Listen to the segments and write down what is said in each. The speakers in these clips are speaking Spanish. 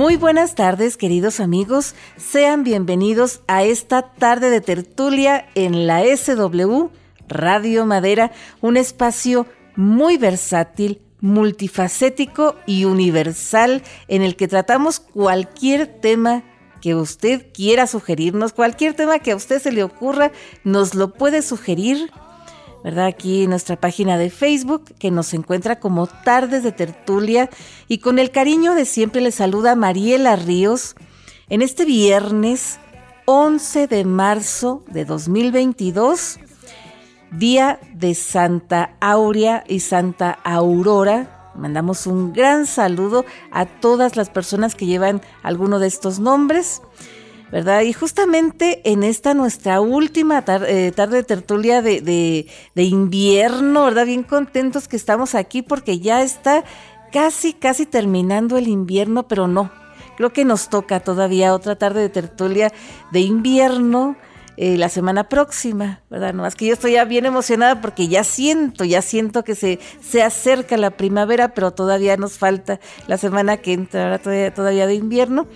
Muy buenas tardes, queridos amigos. Sean bienvenidos a esta tarde de tertulia en la SW Radio Madera, un espacio muy versátil, multifacético y universal en el que tratamos cualquier tema que usted quiera sugerirnos, cualquier tema que a usted se le ocurra, nos lo puede sugerir ¿verdad? Aquí nuestra página de Facebook, que nos encuentra como Tardes de Tertulia. Y con el cariño de siempre le saluda Mariela Ríos en este viernes 11 de marzo de 2022, día de Santa Aurea y Santa Aurora. Mandamos un gran saludo a todas las personas que llevan alguno de estos nombres. ¿Verdad? Y justamente en esta nuestra última eh, tarde de tertulia de, invierno, ¿verdad? Bien contentos que estamos aquí porque ya está casi, casi terminando el invierno, pero no. Creo que nos toca todavía otra tarde de tertulia de invierno. Eh, la semana próxima, ¿verdad? No, es que yo estoy ya bien emocionada porque ya siento, ya siento que se, se acerca la primavera, pero todavía nos falta la semana que entra todavía, todavía de invierno.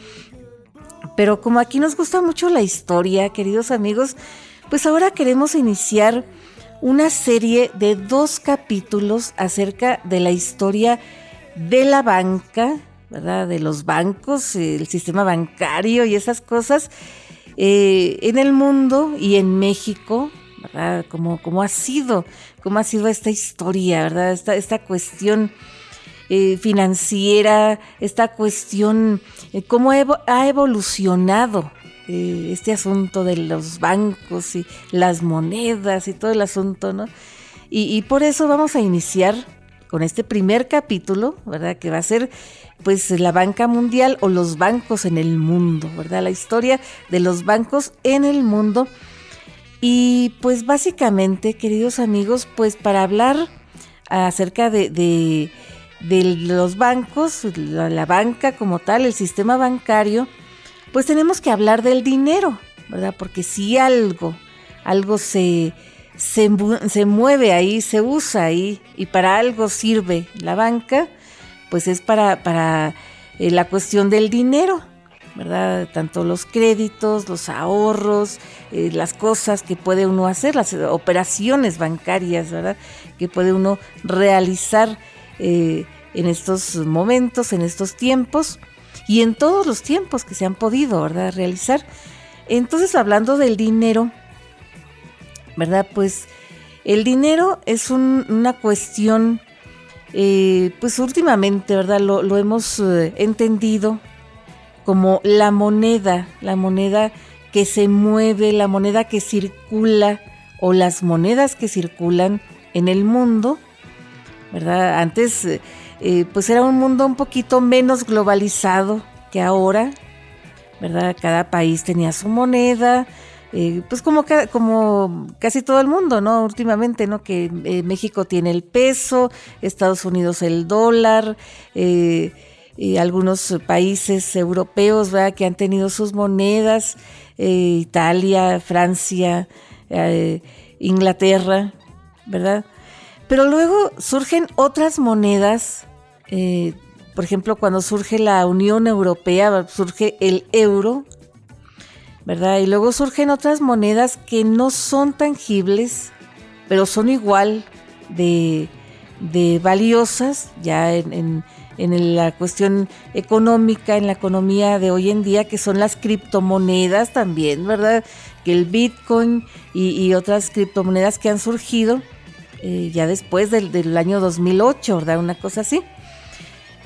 Pero como aquí nos gusta mucho la historia, queridos amigos, pues ahora queremos iniciar una serie de dos capítulos acerca de la historia de la banca, ¿verdad? De los bancos, el sistema bancario y esas cosas eh, en el mundo y en México, ¿verdad? Como, ha sido, cómo ha sido esta historia, ¿verdad? Esta, esta cuestión eh, financiera, esta cuestión, eh, cómo ha evolucionado eh, este asunto de los bancos y las monedas y todo el asunto, ¿no? Y, por eso vamos a iniciar con este primer capítulo, ¿verdad? Que va a ser pues la banca mundial o los bancos en el mundo, ¿verdad? La historia de los bancos en el mundo. Y pues básicamente, queridos amigos, pues para hablar acerca de de los bancos, la, banca como tal, el sistema bancario, pues tenemos que hablar del dinero, ¿verdad? Porque si algo, algo se, se, mueve ahí, se usa ahí y para algo sirve la banca, pues es para, para eh, la cuestión del dinero, ¿verdad? Tanto los créditos, los ahorros, eh, las cosas que puede uno hacer, las operaciones bancarias, ¿verdad? Que puede uno realizar eh, en estos momentos, en estos tiempos y en todos los tiempos que se han podido, ¿verdad?, realizar. Entonces, hablando del dinero, ¿verdad? Pues el dinero es una cuestión, eh, pues últimamente, ¿verdad? Lo, hemos eh, entendido como la moneda, la moneda que se mueve, la moneda que circula o las monedas que circulan en el mundo, ¿verdad? Antes eh, eh, pues era un mundo un poquito menos globalizado que ahora, ¿verdad? Cada país tenía su moneda, eh, pues como, como casi todo el mundo, ¿no? Últimamente, ¿no? Que México tiene el peso, Estados Unidos el dólar, y algunos países europeos, ¿verdad? Que han tenido sus monedas, Italia, Francia, Inglaterra, ¿verdad? Pero luego surgen otras monedas, eh, por ejemplo, cuando surge la Unión Europea, surge el euro, ¿verdad? Y luego surgen otras monedas que no son tangibles, pero son igual de, valiosas ya en, la cuestión económica, en la economía de hoy en día, que son las criptomonedas también, ¿verdad? Que el Bitcoin y otras criptomonedas que han surgido eh, ya después del, año 2008, ¿verdad? Una cosa así.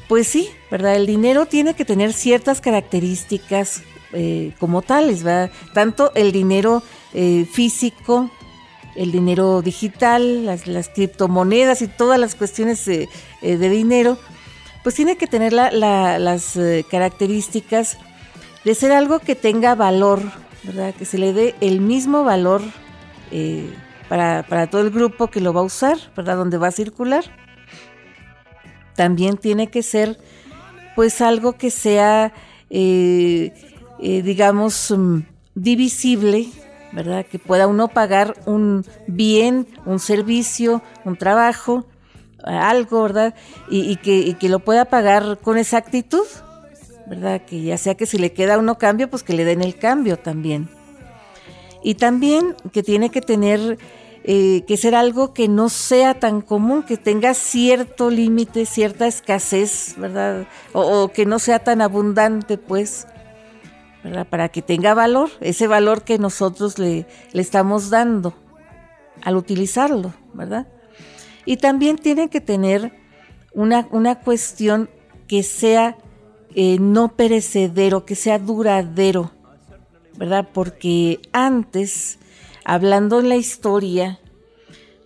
Pues sí, ¿verdad? El dinero tiene que tener ciertas características eh, como tales, ¿verdad? Tanto el dinero eh, físico, el dinero digital, las, criptomonedas y todas las cuestiones de dinero, pues tiene que tener las características de ser algo que tenga valor, ¿verdad? Que se le dé el mismo valor para, todo el grupo que lo va a usar, ¿verdad? Donde va a circular. También tiene que ser, pues, algo que sea, eh, eh, digamos, mm, divisible, ¿verdad? Que pueda uno pagar un bien, un servicio, un trabajo, algo, ¿verdad? Y, que, y que lo pueda pagar con exactitud, ¿verdad? Que ya sea que si le queda uno cambio, pues que le den el cambio también. Y también que tiene que tener, eh, que ser algo que no sea tan común, que tenga cierto límite, cierta escasez, ¿verdad? O, que no sea tan abundante, pues, ¿verdad? Para que tenga valor, ese valor que nosotros le, le estamos dando al utilizarlo, ¿verdad? Y también tiene que tener una, una cuestión que sea eh, no perecedero, que sea duradero, ¿verdad? Porque antes, hablando en la historia,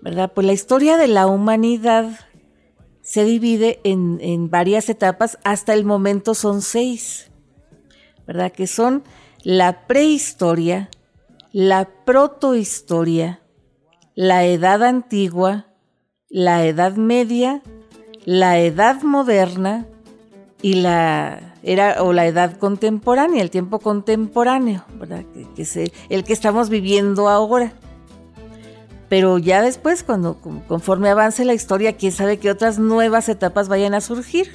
¿verdad? Pues la historia de la humanidad se divide en, en varias etapas, hasta el momento son seis, ¿verdad? Que son la prehistoria, la protohistoria, la edad antigua, la edad media, la edad moderna, y la era o la edad contemporánea, el tiempo contemporáneo, ¿verdad? Que, el que estamos viviendo ahora. Pero ya después, cuando conforme avance la historia, quién sabe qué otras nuevas etapas vayan a surgir,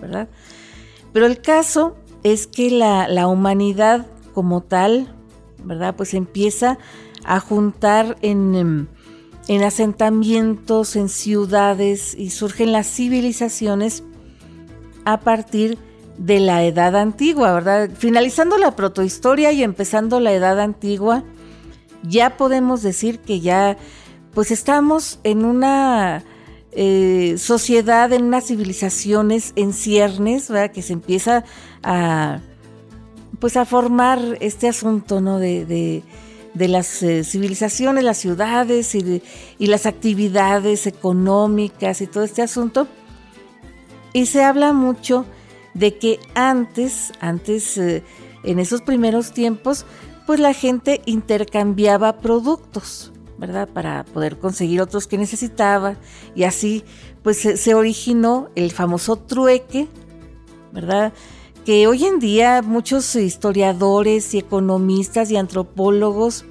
¿verdad? Pero el caso es que la, la humanidad como tal, ¿verdad? Pues empieza a juntar en, en asentamientos, en ciudades y surgen las civilizaciones a partir de la edad antigua, ¿verdad? Finalizando la protohistoria y empezando la edad antigua, ya podemos decir que ya pues estamos en una eh, sociedad, en unas civilizaciones en ciernes, ¿verdad? Que se empieza a pues a formar este asunto, ¿no? De, las eh, civilizaciones, las ciudades y las actividades económicas y todo este asunto y se habla mucho de que antes, antes, eh, en esos primeros tiempos, pues la gente intercambiaba productos, ¿verdad? Para poder conseguir otros que necesitaba. Y así, pues se, originó el famoso trueque, ¿verdad? Que hoy en día muchos historiadores y economistas y antropólogos,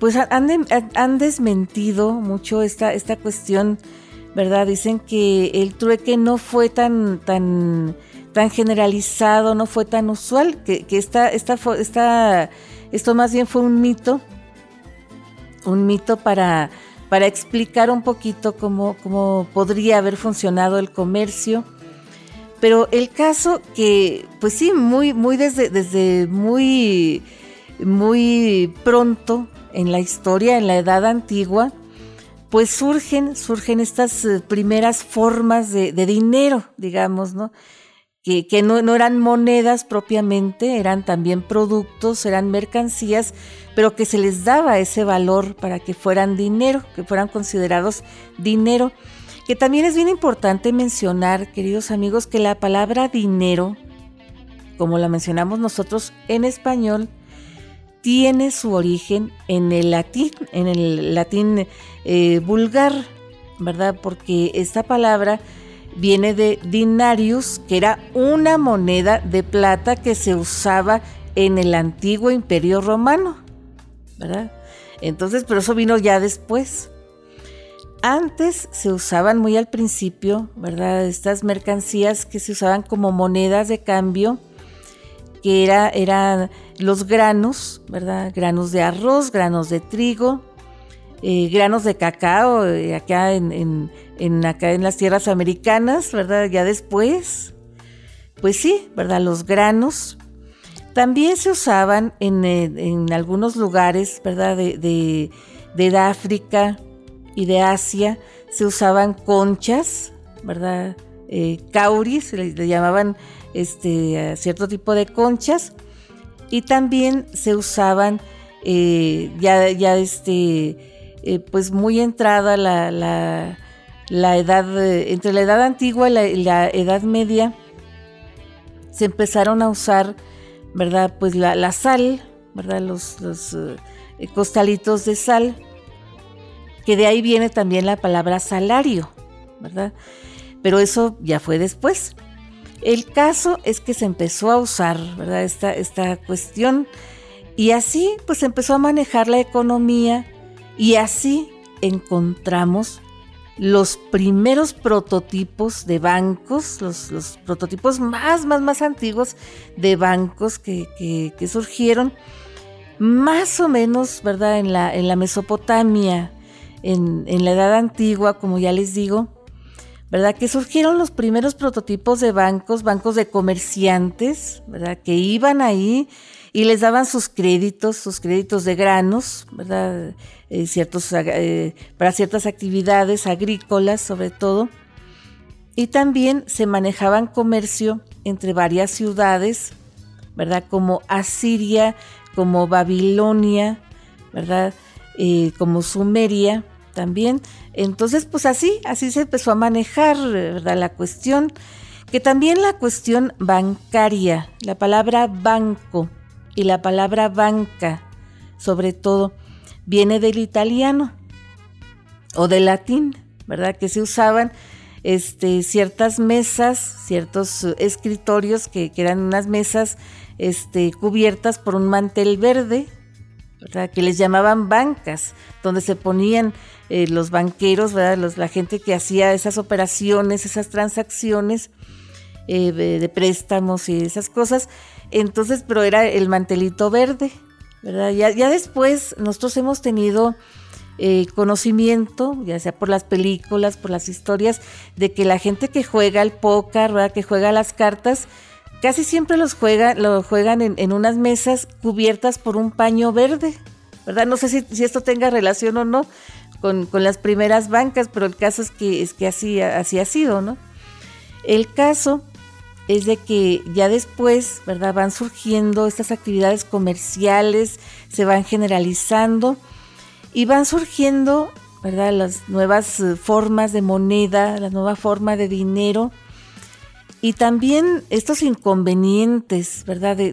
pues han, han desmentido mucho esta, esta cuestión ¿verdad? Dicen que el trueque no fue tan, tan, tan generalizado, no fue tan usual, que, esta, esta, esta, esto más bien fue un mito, un mito para, para explicar un poquito cómo, cómo podría haber funcionado el comercio. Pero el caso que, pues sí, muy, muy desde, desde muy, muy pronto en la historia, en la edad antigua, pues surgen, surgen estas eh, primeras formas de, dinero, digamos, ¿no? Que, no, eran monedas propiamente, eran también productos, eran mercancías, pero que se les daba ese valor para que fueran dinero, que fueran considerados dinero. Que también es bien importante mencionar, queridos amigos, que la palabra dinero, como la mencionamos nosotros en español, tiene su origen en el latín, en el latín eh, vulgar, ¿verdad? Porque esta palabra viene de dinarius, que era una moneda de plata que se usaba en el antiguo imperio romano, ¿verdad? Entonces, pero eso vino ya después. Antes se usaban muy al principio, ¿verdad? Estas mercancías que se usaban como monedas de cambio, que era, eran los granos, ¿verdad? Granos de arroz, granos de trigo, eh, granos de cacao eh, acá en, acá en las tierras americanas, ¿verdad? Ya después, pues sí, ¿verdad? Los granos también se usaban en, eh, algunos lugares, ¿verdad? De, de, África y de Asia, se usaban conchas, ¿verdad? cauris, le, llamaban este, cierto tipo de conchas, y también se usaban ya, ya este, eh, pues muy entrada la, la, edad, entre la edad antigua y la, edad media, se empezaron a usar, ¿verdad? Pues la, sal, ¿verdad? Los, eh, costalitos de sal, que de ahí viene también la palabra salario, ¿verdad? Pero eso ya fue después. El caso es que se empezó a usar, ¿verdad? Esta, esta cuestión. Y así, pues empezó a manejar la economía y así encontramos los primeros prototipos de bancos, los, prototipos más, más, más antiguos de bancos que, surgieron más o menos, ¿verdad? En la, en la Mesopotamia, en, en, la Edad Antigua, como ya les digo, ¿verdad? Que surgieron los primeros prototipos de bancos, bancos de comerciantes, ¿verdad? Que iban ahí y les daban sus créditos, sus créditos de granos, ¿verdad? Eh, ciertos, eh, para ciertas actividades agrícolas sobre todo. Y también se manejaban comercio entre varias ciudades, ¿verdad? Como Asiria, como Babilonia, ¿verdad? Eh, como Sumeria también. Entonces, pues así, así se empezó a manejar. La cuestión, que también la cuestión bancaria, la palabra banco, y la palabra banca, sobre todo, viene del italiano o del latín, ¿verdad? Que se usaban este, ciertas mesas, ciertos escritorios que, eran unas mesas este, cubiertas por un mantel verde, ¿verdad? Que les llamaban bancas, donde se ponían eh, los banqueros, ¿verdad? Los, la gente que hacía esas operaciones, esas transacciones eh, de préstamos y esas cosas, entonces, pero era el mantelito verde, ¿verdad? Ya, ya después nosotros hemos tenido eh, conocimiento, ya sea por las películas, por las historias, de que la gente que juega al póker, ¿verdad? Que juega las cartas, casi siempre los juega, lo juegan en, unas mesas cubiertas por un paño verde, ¿verdad? No sé si, esto tenga relación o no con, las primeras bancas, pero el caso es que, es que así, así ha sido, ¿no? El caso es de que ya después, ¿verdad? Van surgiendo estas actividades comerciales, se van generalizando y van surgiendo, ¿verdad? Las nuevas eh, formas de moneda, la nueva forma de dinero y también estos inconvenientes, ¿verdad? De,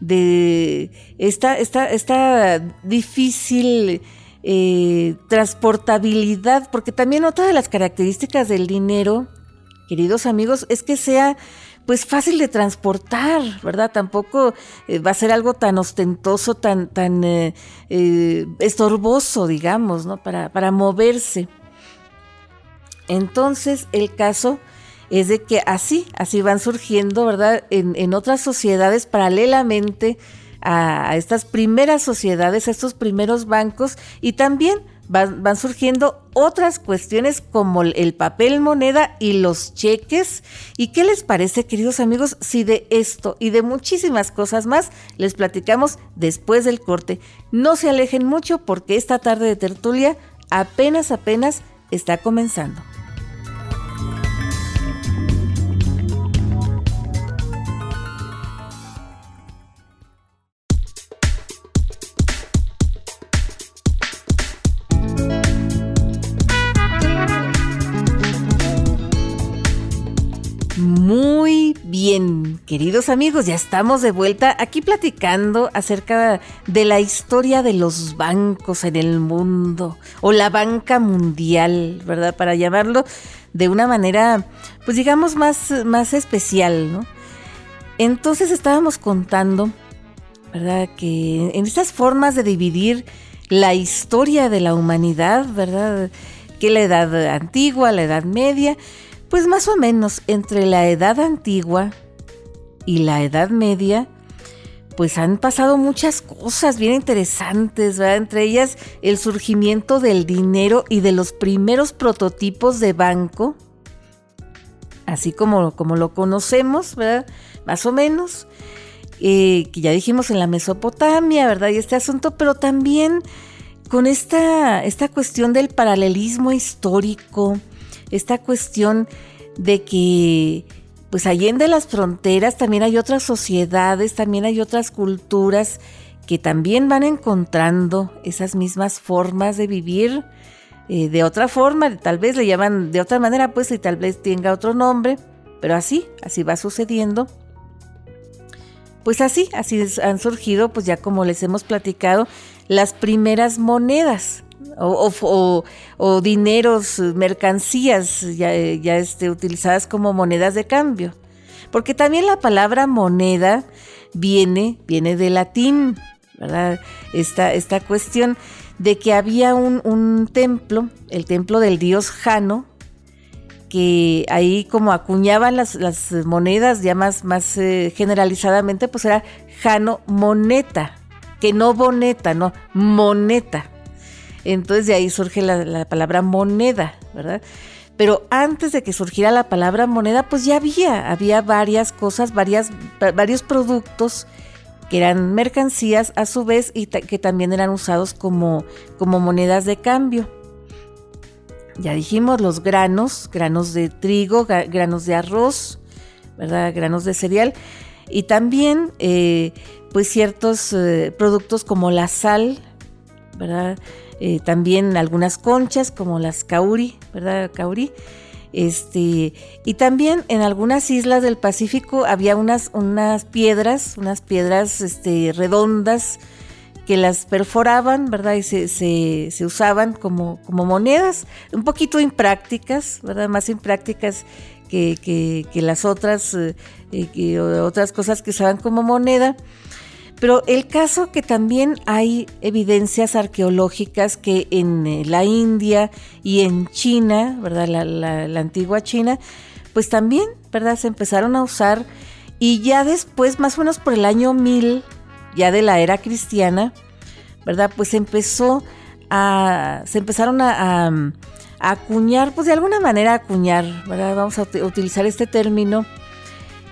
de, esta, esta, esta difícil eh, transportabilidad, porque también otra de las características del dinero queridos amigos, es que sea pues fácil de transportar, ¿verdad? Tampoco eh, va a ser algo tan ostentoso, tan, tan eh, estorboso, digamos, ¿no? Para, para moverse. Entonces, el caso es de que así, así van surgiendo, ¿verdad? En, en otras sociedades paralelamente a, estas primeras sociedades, a estos primeros bancos y también van, surgiendo otras cuestiones como el papel moneda y los cheques. ¿Y qué les parece, queridos amigos, si de esto y de muchísimas cosas más les platicamos después del corte? No se alejen mucho porque esta tarde de tertulia apenas, apenas está comenzando. Bien, queridos amigos, ya estamos de vuelta aquí platicando acerca de la historia de los bancos en el mundo o la banca mundial, ¿verdad? Para llamarlo de una manera, pues digamos, más, más especial, ¿no? Entonces estábamos contando, ¿verdad? Que en estas formas de dividir la historia de la humanidad, ¿verdad? Que la edad antigua, la edad media, pues más o menos entre la Edad Antigua y la Edad Media, pues han pasado muchas cosas bien interesantes, ¿verdad? Entre ellas el surgimiento del dinero y de los primeros prototipos de banco, así como, como lo conocemos, ¿verdad? Más o menos, eh, que ya dijimos en la Mesopotamia, ¿verdad? Y este asunto, pero también con esta, esta cuestión del paralelismo histórico, esta cuestión de que pues allende las fronteras también hay otras sociedades, también hay otras culturas que también van encontrando esas mismas formas de vivir eh, de otra forma, tal vez le llaman de otra manera, pues y tal vez tenga otro nombre, pero así, así va sucediendo. Pues así, así han surgido, pues ya como les hemos platicado, las primeras monedas o, dineros, mercancías ya, ya este, utilizadas como monedas de cambio. Porque también la palabra moneda viene, viene del latín, ¿verdad? Esta, esta cuestión de que había un, templo, el templo del dios Jano, que ahí como acuñaban las, monedas ya más, más eh, generalizadamente, pues era Jano Moneta, que no boneta, no, moneta. Entonces de ahí surge la, la palabra moneda, ¿verdad? Pero antes de que surgiera la palabra moneda, pues ya había, había varias cosas, varios productos que eran mercancías a su vez y que también eran usados como, como monedas de cambio. Ya dijimos los granos, granos de trigo, granos de arroz, ¿verdad? Granos de cereal. Y también, eh, pues ciertos eh, productos como la sal, ¿verdad? Eh, también algunas conchas como las kauri, ¿verdad? Kauri. Este, y también en algunas islas del Pacífico había unas, unas piedras, unas piedras este, redondas que las perforaban, ¿verdad? Y se, se, usaban como, como, monedas, un poquito imprácticas, ¿verdad? Más imprácticas que, que, las otras, eh, que otras cosas que usaban como moneda. Pero el caso que también hay evidencias arqueológicas que en eh, la India y en China, ¿verdad? La, antigua China, pues también, ¿verdad? Se empezaron a usar y ya después, más o menos por el año 1000, ya de la era cristiana, ¿verdad? Pues empezó a, se empezaron a, a acuñar, pues de alguna manera acuñar, ¿verdad? Vamos a utilizar este término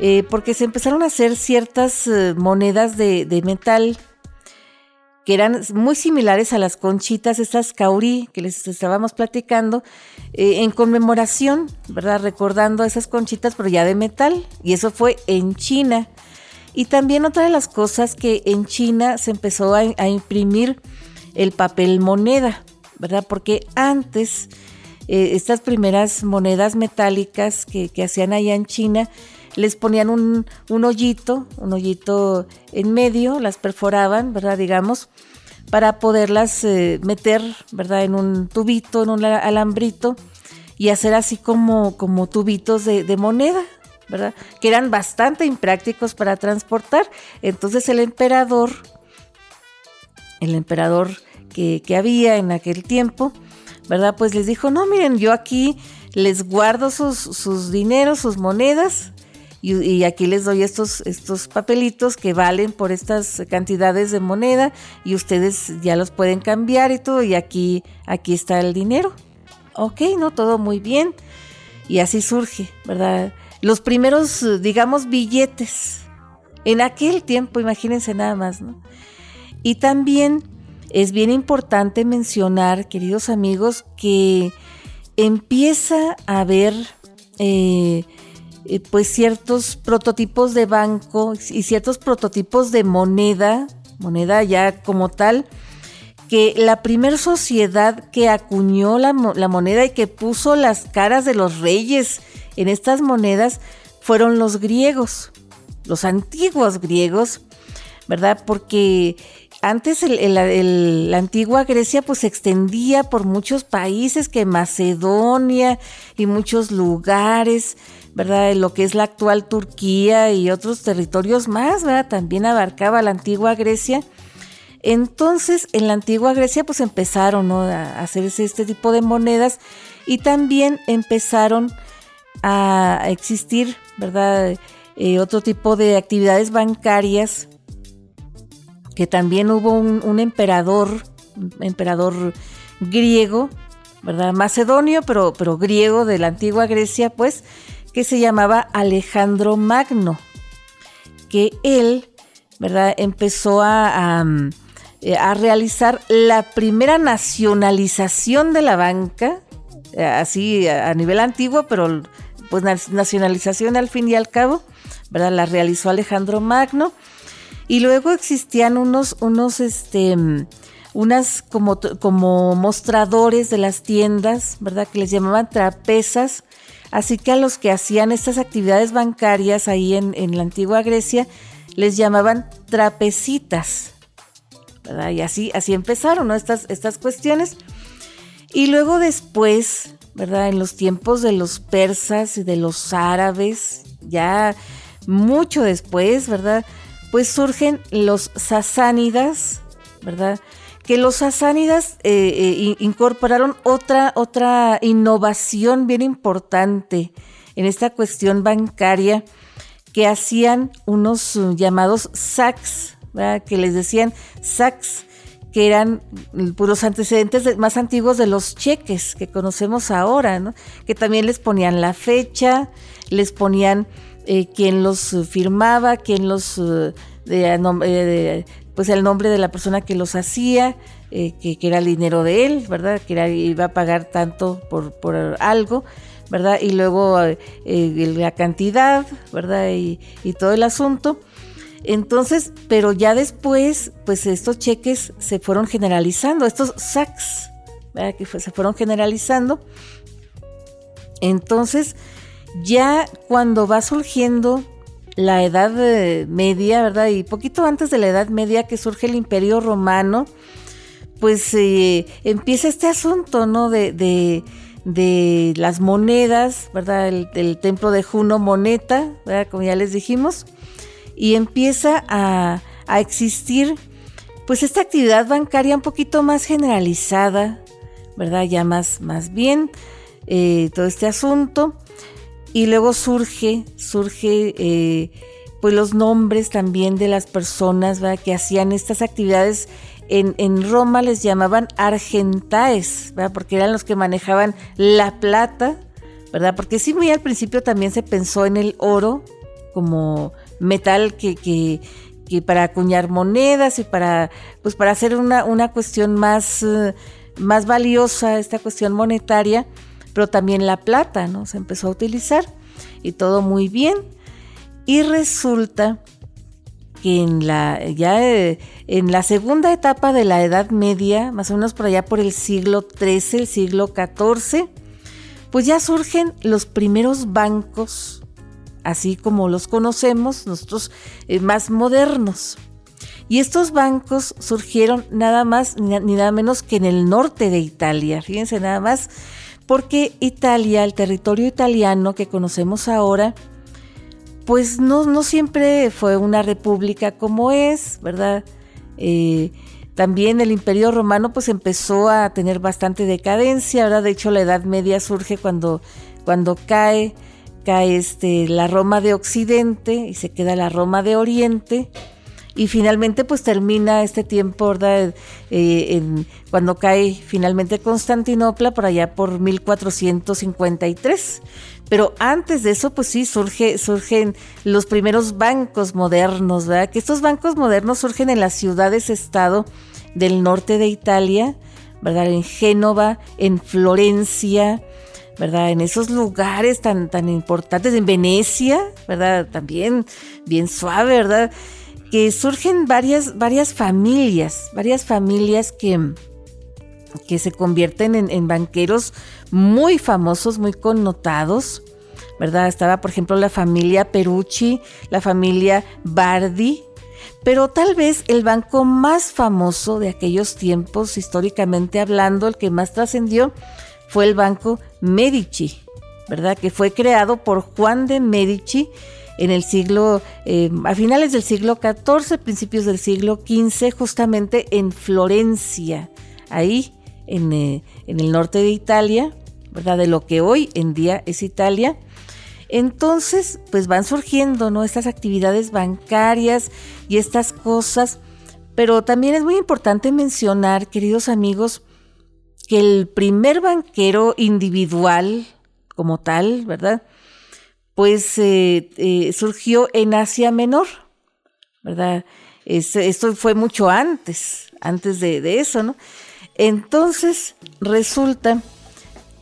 eh, porque se empezaron a hacer ciertas eh, monedas de, metal que eran muy similares a las conchitas, estas kauri que les estábamos platicando, eh, en conmemoración, ¿verdad? Recordando esas conchitas, pero ya de metal. Y eso fue en China. Y también otra de las cosas que en China se empezó a, imprimir el papel moneda, ¿verdad? Porque antes estas primeras monedas metálicas que hacían allá en China, les ponían un, hoyito, un hoyito en medio, las perforaban, ¿verdad? Digamos, para poderlas eh, meter, ¿verdad? En un tubito, en un alambrito y hacer así como, como tubitos de, moneda, ¿verdad? Que eran bastante imprácticos para transportar. Entonces el emperador, el emperador que, había en aquel tiempo, ¿verdad? Pues les dijo, no, miren, yo aquí les guardo sus, sus dineros, sus monedas, y, aquí les doy estos, estos papelitos que valen por estas cantidades de moneda y ustedes ya los pueden cambiar y todo y aquí, aquí está el dinero. Ok, ¿no? Todo muy bien. Y así surge, ¿verdad? Los primeros, digamos, billetes. En aquel tiempo, imagínense nada más, ¿no? Y también es bien importante mencionar, queridos amigos, que empieza a haber eh, eh, pues ciertos prototipos de banco y ciertos prototipos de moneda, moneda ya como tal, que la primera sociedad que acuñó la, moneda y que puso las caras de los reyes en estas monedas fueron los griegos, los antiguos griegos, ¿verdad? Porque antes la antigua Grecia pues se extendía por muchos países que Macedonia y muchos lugares, ¿verdad? Lo que es la actual Turquía y otros territorios más, ¿verdad? También abarcaba la antigua Grecia. Entonces, en la antigua Grecia, pues empezaron a hacerse este tipo de monedas y también empezaron a existir, ¿verdad? Eh, otro tipo de actividades bancarias, que también hubo un, emperador, un emperador griego, ¿verdad? Macedonio, pero, pero griego de la antigua Grecia, pues, que se llamaba Alejandro Magno, que él, ¿verdad? Empezó a, a, realizar la primera nacionalización de la banca, eh, así a nivel antiguo, pero pues nacionalización al fin y al cabo, ¿verdad? La realizó Alejandro Magno. Y luego existían unos, unos, este, unas como, como mostradores de las tiendas, ¿verdad? Que les llamaban trapezas, Así que a los que hacían estas actividades bancarias ahí en, la antigua Grecia les llamaban trapecitas. ¿verdad? Y así, así empezaron estas, estas cuestiones. Y luego después, ¿verdad? En los tiempos de los persas y de los árabes, ya mucho después, ¿verdad? Pues surgen los sasánidas, ¿verdad? Que los sasánidas eh, incorporaron otra, otra innovación bien importante en esta cuestión bancaria que hacían unos llamados sacs, que les decían sacs, que eran los antecedentes más antiguos de los cheques que conocemos ahora, ¿no? que también les ponían la fecha, les ponían eh, quién los firmaba, quién los, eh, de, pues el nombre de la persona que los hacía, eh, que, era el dinero de él, ¿verdad? Que iba a pagar tanto por, por algo. ¿verdad? Y luego la cantidad, ¿verdad? Y, y, todo el asunto. Entonces, pero ya después, pues estos cheques se fueron generalizando, estos SACs, que se fueron generalizando. Entonces, ya cuando va surgiendo la Edad eh, Media, ¿verdad? Y poquito antes de la Edad Media que surge el Imperio Romano, pues eh, empieza este asunto, ¿no? De, de, las monedas, ¿verdad? El, templo de Juno Moneta, ¿verdad? Como ya les dijimos y empieza a, existir pues esta actividad bancaria un poquito más generalizada, ¿verdad? Ya más, más bien eh, todo este asunto. Y luego surge, surge eh, pues los nombres también de las personas que hacían estas actividades. En, en, Roma les llamaban argentaes, ¿verdad? porque eran los que manejaban la plata, ¿verdad? Porque sí, muy al principio también se pensó en el oro como metal que, que, para acuñar monedas y para, pues para hacer una, una cuestión más, eh, más valiosa, esta cuestión monetaria, pero también la plata, ¿no? Se empezó a utilizar y todo muy bien. Y resulta que en la, ya eh, en la segunda etapa de la Edad Media, más o menos por allá por el siglo XIII, el siglo XIV, pues ya surgen los primeros bancos así como los conocemos, nosotros eh, más modernos. Y estos bancos surgieron nada más ni nada menos que en el norte de Italia, fíjense nada más, porque Italia, el territorio italiano que conocemos ahora, pues no, no siempre fue una república como es, ¿verdad? Eh, también el imperio romano pues empezó a tener bastante decadencia, ¿verdad? De hecho la Edad Media surge cuando, cuando cae cae este, la Roma de Occidente y se queda la Roma de Oriente. Y finalmente pues termina este tiempo, ¿verdad? Eh, cuando cae finalmente Constantinopla por allá por 1453. Pero antes de eso, pues sí, surge, surgen los primeros bancos modernos, ¿verdad? Que estos bancos modernos surgen en las ciudades-estado del norte de Italia, ¿verdad? En Génova, en Florencia, ¿verdad? En esos lugares tan, tan importantes, en Venecia, ¿verdad? También bien suave, ¿verdad? Que surgen varias, varias familias, varias familias que, que se convierten en, banqueros muy famosos, muy connotados, ¿verdad? Estaba, por ejemplo, la familia Perucci, la familia Bardi, pero tal vez el banco más famoso de aquellos tiempos, históricamente hablando, el que más trascendió, fue el Banco Medici, ¿verdad? Que fue creado por Juan de Medici en el siglo, eh, a finales del siglo XIV, principios del siglo XV, justamente en Florencia, ahí en, eh, en el norte de Italia, ¿verdad? De lo que hoy en día es Italia. Entonces, pues van surgiendo, ¿no? Estas actividades bancarias y estas cosas. Pero también es muy importante mencionar, queridos amigos, que el primer banquero individual como tal, ¿verdad? Pues eh, eh, surgió en Asia Menor, ¿verdad? esto fue mucho antes, antes de, eso, ¿no? Entonces resulta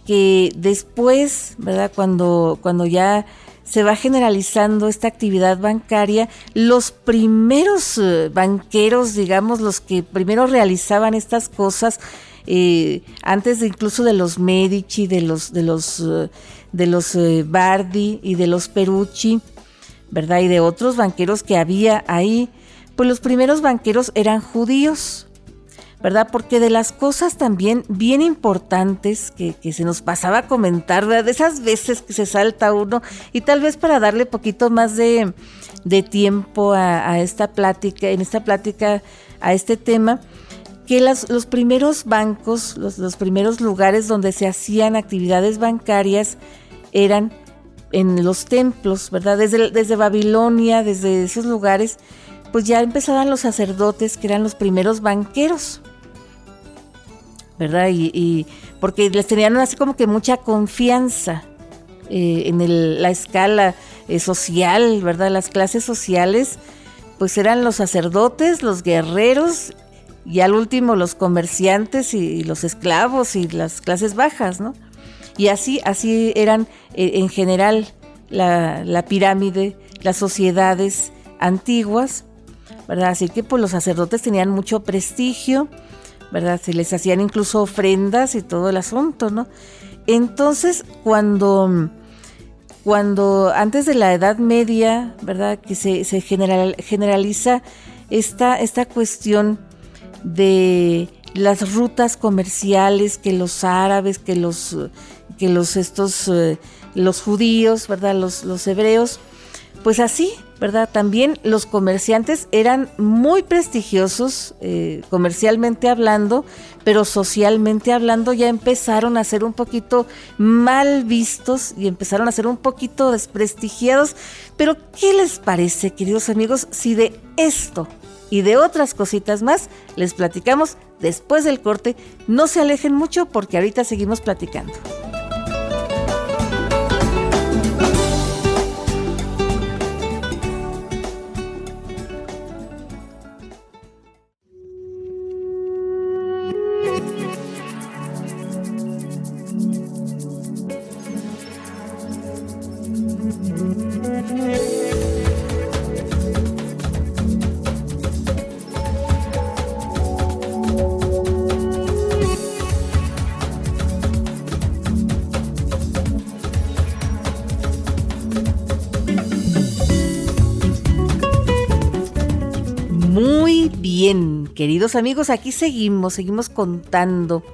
que después, ¿verdad? Cuando, cuando ya se va generalizando esta actividad bancaria, los primeros eh, banqueros, digamos, los que primero realizaban estas cosas, antes de incluso de los Medici, de los, de los, de los eh, Bardi y de los Perucci, ¿verdad? Y de otros banqueros que había ahí, pues los primeros banqueros eran judíos, ¿verdad? Porque de las cosas también bien importantes que, que, se nos pasaba a comentar, ¿verdad? De esas veces que se salta uno y tal vez para darle poquito más de, de tiempo a, esta plática, en esta plática a este tema, que los primeros bancos, los, primeros lugares donde se hacían actividades bancarias eran en los templos, ¿verdad? Desde, desde Babilonia, desde esos lugares, pues ya empezaban los sacerdotes que eran los primeros banqueros, ¿verdad? Y, porque les tenían así como que mucha confianza eh, en la escala eh, social, ¿verdad? Las clases sociales, pues eran los sacerdotes, los guerreros y al último los comerciantes y, los esclavos y las clases bajas, ¿no? Y así, así eran eh, en general la, la, pirámide, las sociedades antiguas, ¿verdad? Así que pues los sacerdotes tenían mucho prestigio, ¿verdad? Se les hacían incluso ofrendas y todo el asunto, ¿no? Entonces, cuando, cuando antes de la Edad Media, ¿verdad? Que se, se general, generaliza esta, esta cuestión de las rutas comerciales que los árabes, que los, que los estos, eh, los judíos, ¿verdad? Los, los hebreos, pues así, ¿verdad? También los comerciantes eran muy prestigiosos eh, comercialmente hablando, pero socialmente hablando ya empezaron a ser un poquito mal vistos y empezaron a ser un poquito desprestigiados. Pero, ¿qué les parece, queridos amigos, si de esto y de otras cositas más les platicamos después del corte? No se alejen mucho porque ahorita seguimos platicando. Queridos amigos, aquí seguimos, seguimos contando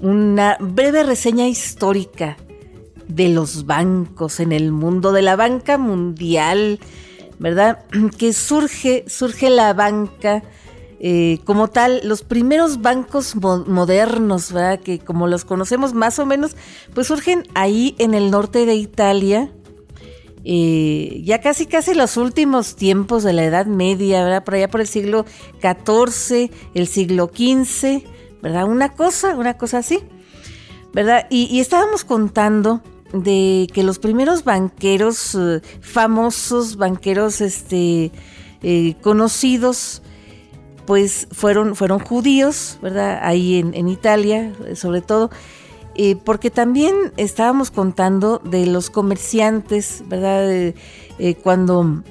una breve reseña histórica de los bancos en el mundo, de la banca mundial, ¿verdad? Que surge, surge la banca eh, como tal, los primeros bancos modernos, ¿verdad? Que como los conocemos más o menos, pues surgen ahí en el norte de Italia, eh, ya casi casi los últimos tiempos de la Edad Media, ¿verdad? Por allá por el siglo XIV, el siglo XV, ¿verdad? Una cosa, una cosa así, ¿verdad? Y, estábamos contando de que los primeros banqueros eh, famosos, banqueros este, eh, conocidos, pues fueron, fueron judíos, ¿verdad? Ahí en, en Italia, sobre todo. Eh, porque también estábamos contando de los comerciantes, ¿verdad? Eh, cuando,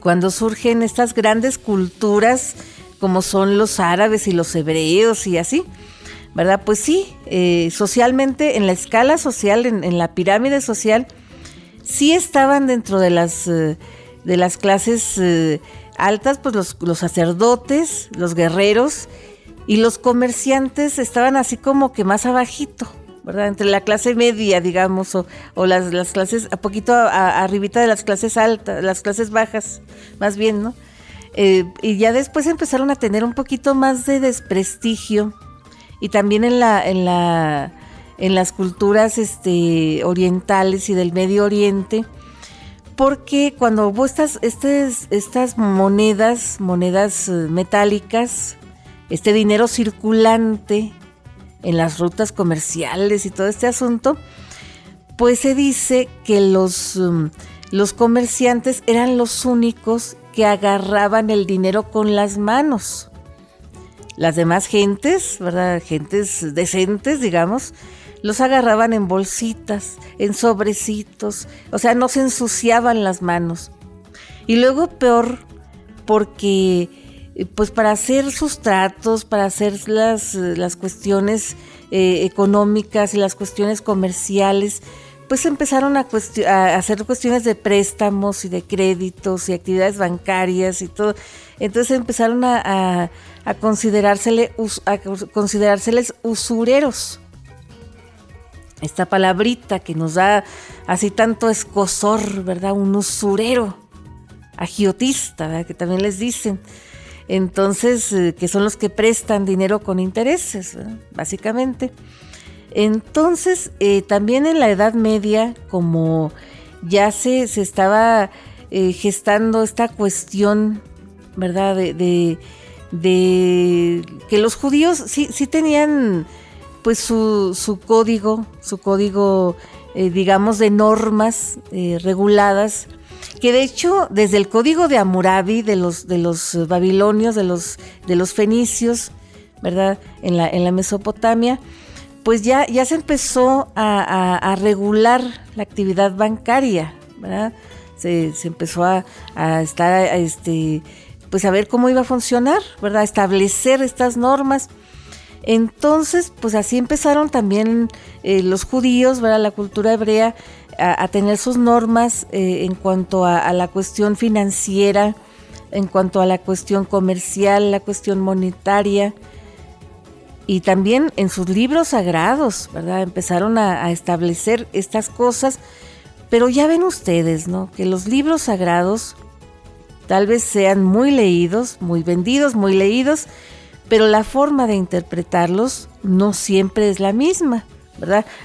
cuando surgen estas grandes culturas como son los árabes y los hebreos y así, ¿verdad? Pues sí, eh, socialmente, en la escala social, en, la pirámide social, sí estaban dentro de las, de las clases altas, pues los, los sacerdotes, los guerreros, y los comerciantes estaban así como que más abajito, ¿verdad? Entre la clase media, digamos, o, las, las, clases, a poquito arribita de las clases altas, las clases bajas, más bien, ¿no? Eh, y ya después empezaron a tener un poquito más de desprestigio y también en la, en la, en las culturas este, orientales y del Medio Oriente, porque cuando hubo estas, estas, estas monedas, monedas eh, metálicas, este dinero circulante en las rutas comerciales y todo este asunto, pues se dice que los, um, los comerciantes eran los únicos que agarraban el dinero con las manos. Las demás gentes, ¿verdad? Gentes decentes, digamos, los agarraban en bolsitas, en sobrecitos, o sea, no se ensuciaban las manos. Y luego peor, porque pues para hacer sus tratos, para hacer las, las cuestiones eh, económicas y las cuestiones comerciales, pues empezaron a, hacer cuestiones de préstamos y de créditos y actividades bancarias y todo. Entonces empezaron a, a, considerársele, a considerárseles usureros. Esta palabrita que nos da así tanto escosor, ¿verdad? Un usurero. agiotista, que también les dicen. Entonces, eh, que son los que prestan dinero con intereses, básicamente. Entonces, eh, también en la Edad Media, como ya se, se estaba eh, gestando esta cuestión, ¿verdad? De, de, que los judíos sí, sí tenían pues su, su código, su código, digamos, de normas reguladas que de hecho desde el código de Hammurabi de los, de los babilonios, de los, de los fenicios, ¿verdad? En la, en la Mesopotamia, pues ya, ya se empezó a, regular la actividad bancaria, ¿verdad? Se, empezó a, estar, este, pues a ver cómo iba a funcionar, ¿verdad? Establecer estas normas. Entonces, pues así empezaron también eh, los judíos, ¿verdad? La cultura hebrea a, tener sus normas eh, en cuanto a, la cuestión financiera, en cuanto a la cuestión comercial, la cuestión monetaria. Y también en sus libros sagrados, ¿verdad? Empezaron a, establecer estas cosas. Pero ya ven ustedes, ¿no? Que los libros sagrados tal vez sean muy leídos, muy vendidos, muy leídos, pero la forma de interpretarlos no siempre es la misma.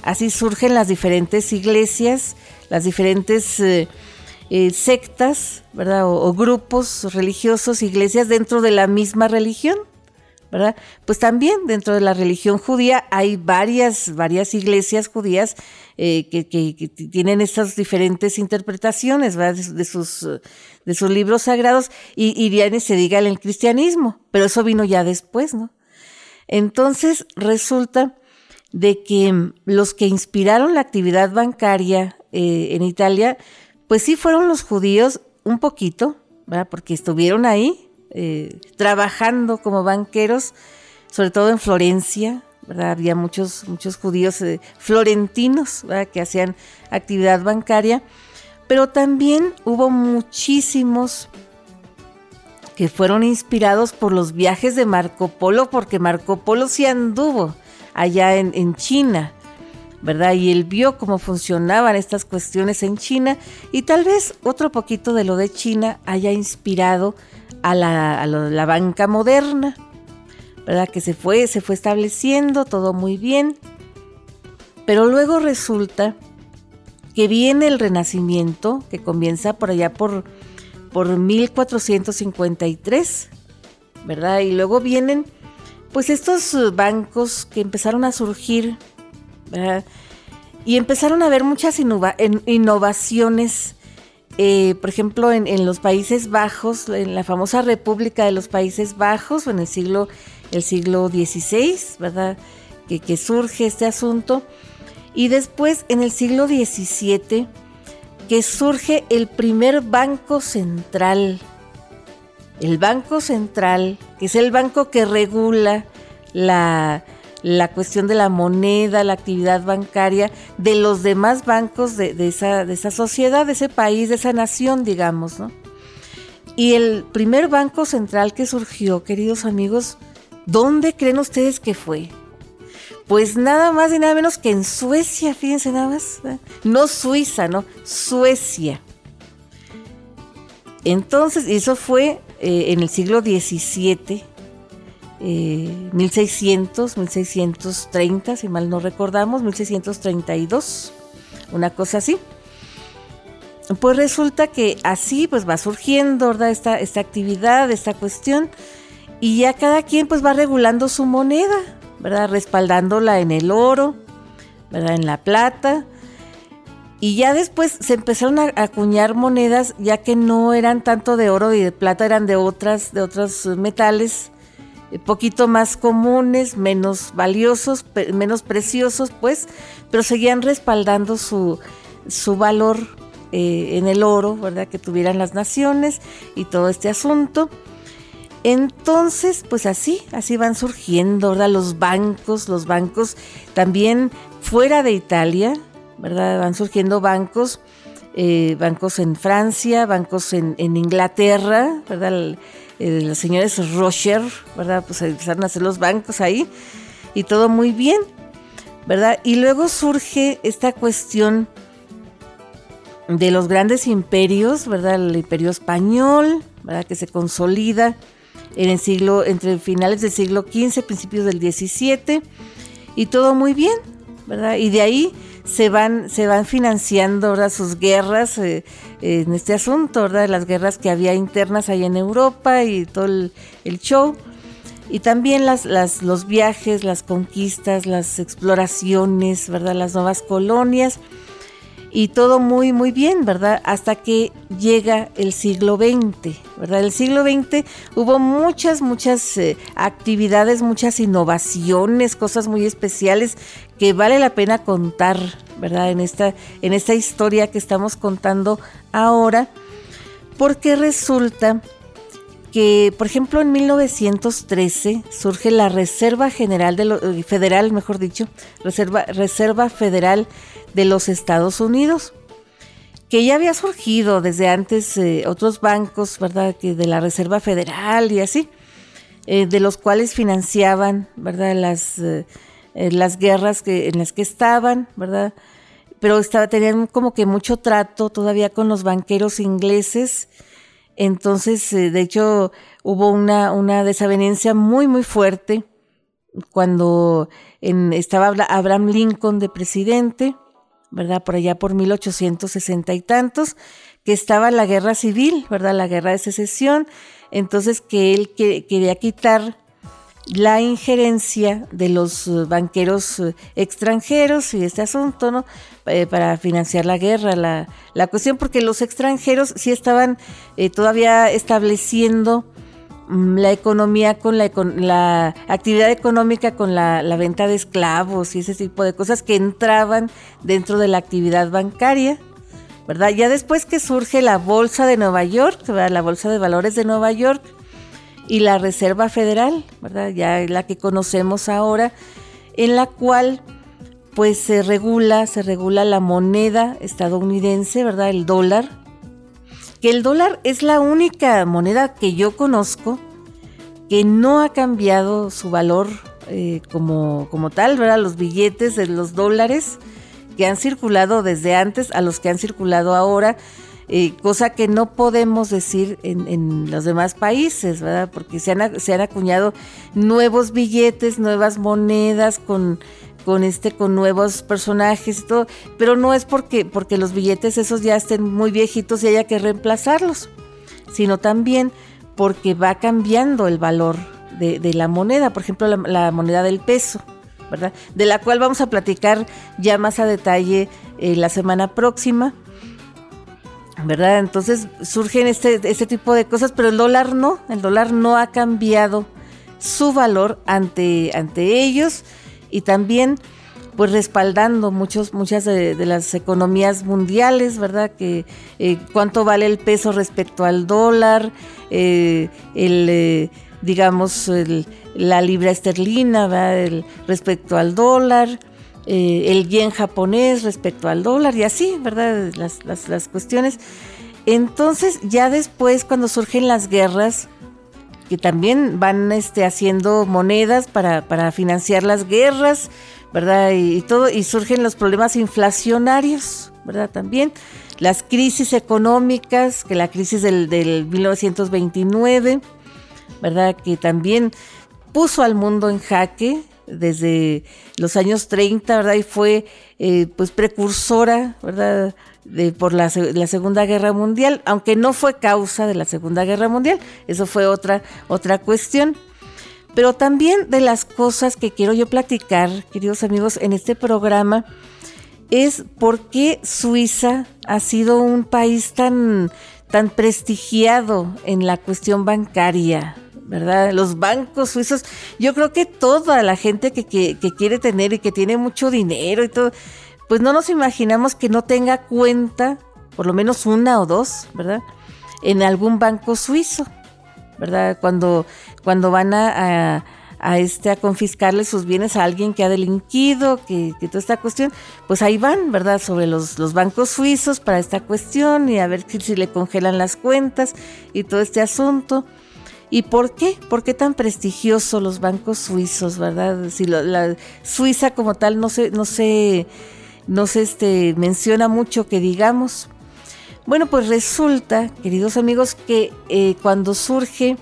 Así surgen las diferentes iglesias, las diferentes eh, eh, sectas, ¿verdad? O, grupos religiosos, iglesias dentro de la misma religión, ¿verdad? Pues también dentro de la religión judía hay varias, varias iglesias judías eh, que, tienen estas diferentes interpretaciones, De, sus, de sus libros sagrados y, y se diga en el cristianismo, pero eso vino ya después, ¿no? Entonces resulta de que los que inspiraron la actividad bancaria eh, en Italia, pues sí fueron los judíos un poquito, ¿verdad? porque estuvieron ahí eh, trabajando como banqueros, sobre todo en Florencia, ¿verdad? había muchos, muchos judíos eh, florentinos que hacían actividad bancaria, pero también hubo muchísimos que fueron inspirados por los viajes de Marco Polo, porque Marco Polo sí anduvo allá en, China, ¿verdad? Y él vio cómo funcionaban estas cuestiones en China y tal vez otro poquito de lo de China haya inspirado a la, banca moderna, ¿verdad? Que se fue, se fue estableciendo todo muy bien, pero luego resulta que viene el Renacimiento, que comienza por allá por, por 1453, ¿verdad? Y luego vienen pues estos eh, bancos que empezaron a surgir y empezaron a haber muchas innovaciones, eh, por ejemplo, en, los Países Bajos, en la famosa República de los Países Bajos, en el siglo, el siglo XVI, ¿verdad? Que, que surge este asunto. Y después, en el siglo XVII, que surge el primer banco central el Banco Central, que es el banco que regula la, cuestión de la moneda, la actividad bancaria de los demás bancos de, esa, de esa sociedad, de ese país, de esa nación, digamos, ¿no? Y el primer banco central que surgió, queridos amigos, ¿dónde creen ustedes que fue? Pues nada más y nada menos que en Suecia, fíjense nada más. No Suiza, no, Suecia. Entonces, eso fue eh, en el siglo XVII, 1600, 1630, si mal no recordamos, 1632, una cosa así. Pues resulta que así pues va surgiendo. Esta, esta actividad, esta cuestión, y ya cada quien pues va regulando su moneda, ¿verdad? Respaldándola en el oro, ¿verdad? En la plata, y ya después se empezaron a acuñar monedas, ya que no eran tanto de oro y de plata, eran de otras, de otros metales, eh, poquito más comunes, menos valiosos, menos preciosos, pues, pero seguían respaldando su, su valor eh, en el oro, ¿verdad? Que tuvieran las naciones y todo este asunto. Entonces, pues así, así van surgiendo, ¿verdad? Los bancos, los bancos también fuera de Italia, ¿verdad? Van surgiendo bancos, eh, bancos en Francia, bancos en, Inglaterra, ¿verdad? los señores Rocher, ¿verdad? Pues empezaron a hacer los bancos ahí y todo muy bien, ¿verdad? Y luego surge esta cuestión de los grandes imperios, ¿verdad? El imperio español, ¿verdad? Que se consolida en el siglo, entre finales del siglo XV, principios del XVII, y todo muy bien, ¿verdad? Y de ahí se van, se van financiando ¿verdad? sus guerras eh, en este asunto, ¿verdad? Las guerras que había internas ahí en Europa y todo el, el show. Y también las, las, los viajes, las conquistas, las exploraciones, ¿verdad? Las nuevas colonias y todo muy, muy bien, ¿verdad? Hasta que llega el siglo XX, ¿verdad? El siglo XX hubo muchas, muchas eh, actividades, muchas innovaciones, cosas muy especiales que vale la pena contar, ¿verdad? En esta, en esta historia que estamos contando ahora, porque resulta que, por ejemplo, en 1913 surge la Reserva General de lo, eh, Federal, mejor dicho, Reserva, Reserva Federal de los Estados Unidos, que ya había surgido desde antes eh, otros bancos, ¿verdad? Que de la Reserva Federal y así, eh, de los cuales financiaban, ¿verdad? Las, las guerras que, en las que estaban, ¿verdad? Pero estaba, tenían como que mucho trato todavía con los banqueros ingleses. Entonces, de hecho, hubo una, una desavenencia muy, muy fuerte cuando estaba Abraham Lincoln de presidente ¿verdad? Por allá por 1860 y tantos, que estaba la guerra civil, ¿verdad? La guerra de secesión. Entonces que él quería quitar la injerencia de los eh, banqueros eh, extranjeros y este asunto, ¿no? Eh, para financiar la guerra, la, la, cuestión, porque los extranjeros sí estaban todavía estableciendo Mm, la economía con la, la actividad económica con la, venta de esclavos y ese tipo de cosas que entraban dentro de la actividad bancaria, ¿verdad? Ya después que surge la Bolsa de Nueva York, la Bolsa de Valores de Nueva York y la Reserva Federal, ¿verdad? Ya la que conocemos ahora, en la cual pues se regula, se regula la moneda estadounidense, ¿verdad? El dólar, que el dólar es la única moneda que yo conozco que no ha cambiado su valor eh, como, como tal, ¿verdad? Los billetes de los dólares que han circulado desde antes a los que han circulado ahora, eh, cosa que no podemos decir en, los demás países, ¿verdad? Porque se han, acuñado nuevos billetes, nuevas monedas con con este con nuevos personajes y todo, pero no es porque porque los billetes esos ya estén muy viejitos y haya que reemplazarlos, sino también porque va cambiando el valor de, la moneda, por ejemplo la, moneda del peso, ¿verdad? De la cual vamos a platicar ya más a detalle eh, la semana próxima. ¿Verdad? Entonces surgen este, este tipo de cosas, pero el dólar no, el dólar no ha cambiado su valor ante, ante ellos y también pues respaldando muchos, muchas de, las economías mundiales, ¿verdad? Que eh, cuánto vale el peso respecto al dólar, eh, el, eh, digamos, la libra esterlina, ¿verdad? respecto al dólar, el yen japonés respecto al dólar y así, ¿verdad? Las, las, las cuestiones. Entonces, ya después, cuando surgen las guerras, que también van este, haciendo monedas para, para financiar las guerras, ¿verdad? Y, todo, y surgen los problemas inflacionarios, ¿verdad? También las crisis económicas, que la crisis del, del 1929, ¿verdad? Que también puso al mundo en jaque desde los años 30, ¿verdad? Y fue eh, pues precursora, ¿verdad? de, por la, la, Segunda Guerra Mundial, aunque no fue causa de la Segunda Guerra Mundial, eso fue otra, otra cuestión. Pero también de las cosas que quiero yo platicar, queridos amigos, en este programa, es por qué Suiza ha sido un país tan, tan prestigiado en la cuestión bancaria, ¿verdad? Los bancos suizos, yo creo que toda la gente que, que, quiere tener y que tiene mucho dinero y todo, pues no nos imaginamos que no tenga cuenta, por lo menos una o dos, ¿verdad? En algún banco suizo, ¿verdad? Cuando, cuando van a, a, este, a confiscarle sus bienes a alguien que ha delinquido, que, que toda esta cuestión, pues ahí van, ¿verdad? Sobre los, los bancos suizos para esta cuestión y a ver si, si le congelan las cuentas y todo este asunto. ¿Y por qué? ¿Por qué tan prestigiosos los bancos suizos, verdad? Si la Suiza como tal no se, no se no se este, menciona mucho que digamos. Bueno, pues resulta, queridos amigos, que eh, cuando surge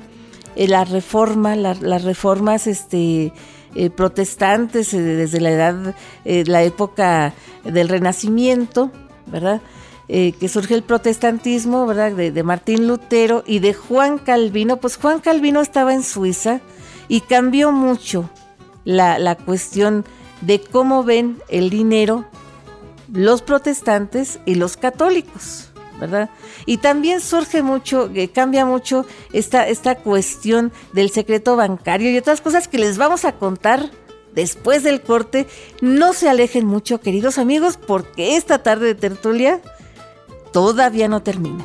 eh, la reforma, las reformas este, eh, protestantes desde la edad, la época del Renacimiento, ¿verdad? Que surge el protestantismo, ¿verdad? De, Martín Lutero y de Juan Calvino. Pues Juan Calvino estaba en Suiza y cambió mucho la, la cuestión de cómo ven el dinero los protestantes y los católicos. ¿verdad? Y también surge mucho, eh, cambia mucho esta, esta cuestión del secreto bancario y otras cosas que les vamos a contar después del corte. No se alejen mucho, queridos amigos, porque esta tarde de tertulia todavía no termina.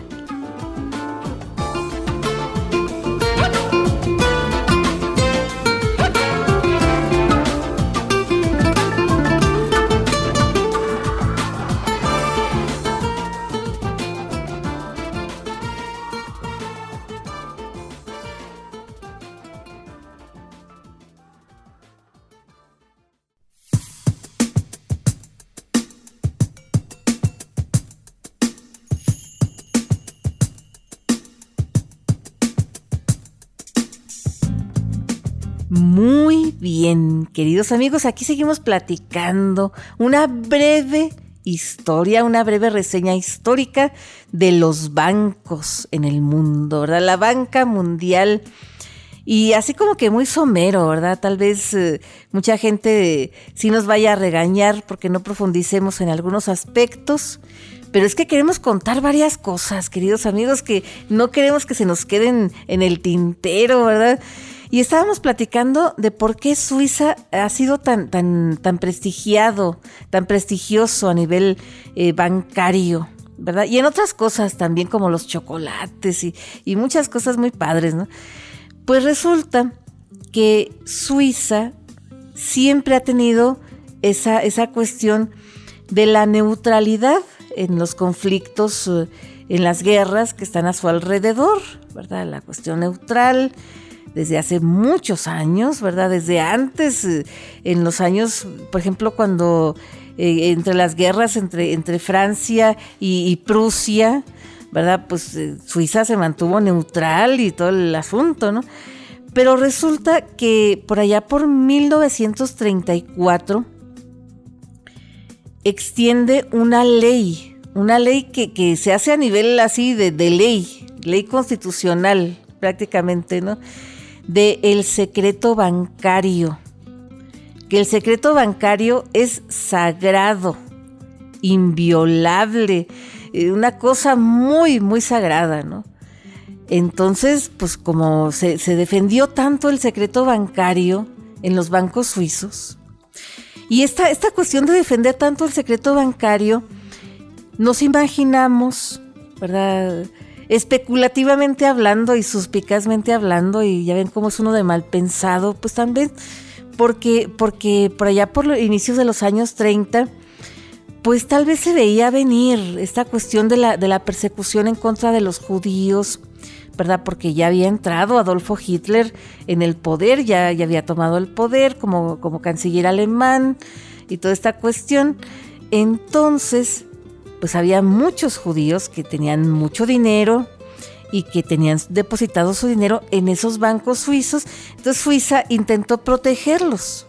Bien, queridos amigos, aquí seguimos platicando una breve historia, una breve reseña histórica de los bancos en el mundo, ¿verdad? La banca mundial. Y así como que muy somero, ¿verdad? Tal vez eh, mucha gente sí nos vaya a regañar porque no profundicemos en algunos aspectos. Pero es que queremos contar varias cosas, queridos amigos, que no queremos que se nos queden en el tintero, ¿verdad? Y estábamos platicando de por qué Suiza ha sido tan, tan, tan prestigiado, tan prestigioso a nivel eh, bancario, ¿verdad? Y en otras cosas también como los chocolates y, y muchas cosas muy padres, ¿no? Pues resulta que Suiza siempre ha tenido esa, esa cuestión de la neutralidad en los conflictos, eh, en las guerras que están a su alrededor, ¿verdad? La cuestión neutral desde hace muchos años, ¿verdad? Desde antes, eh, en los años, por ejemplo, cuando eh, entre las guerras entre, entre Francia y, Prusia, ¿verdad? Pues eh, Suiza se mantuvo neutral y todo el asunto, ¿no? Pero resulta que por allá por 1934 extiende una ley, una ley que, se hace a nivel así de, de ley, ley constitucional prácticamente, ¿no? De el secreto bancario. Que el secreto bancario es sagrado, inviolable, eh, una cosa muy, muy sagrada, ¿no? Entonces, pues como se, defendió tanto el secreto bancario en los bancos suizos, y esta, esta cuestión de defender tanto el secreto bancario, nos imaginamos, ¿verdad? Especulativamente hablando y suspicazmente hablando, y ya ven cómo es uno de mal pensado, pues también porque, porque por allá por los inicios de los años 30, pues tal vez se veía venir esta cuestión de la, de la persecución en contra de los judíos, ¿verdad? Porque ya había entrado Adolfo Hitler en el poder, ya, ya había tomado el poder como, como canciller alemán y toda esta cuestión. Entonces, pues había muchos judíos que tenían mucho dinero y que tenían depositado su dinero en esos bancos suizos. Entonces Suiza intentó protegerlos.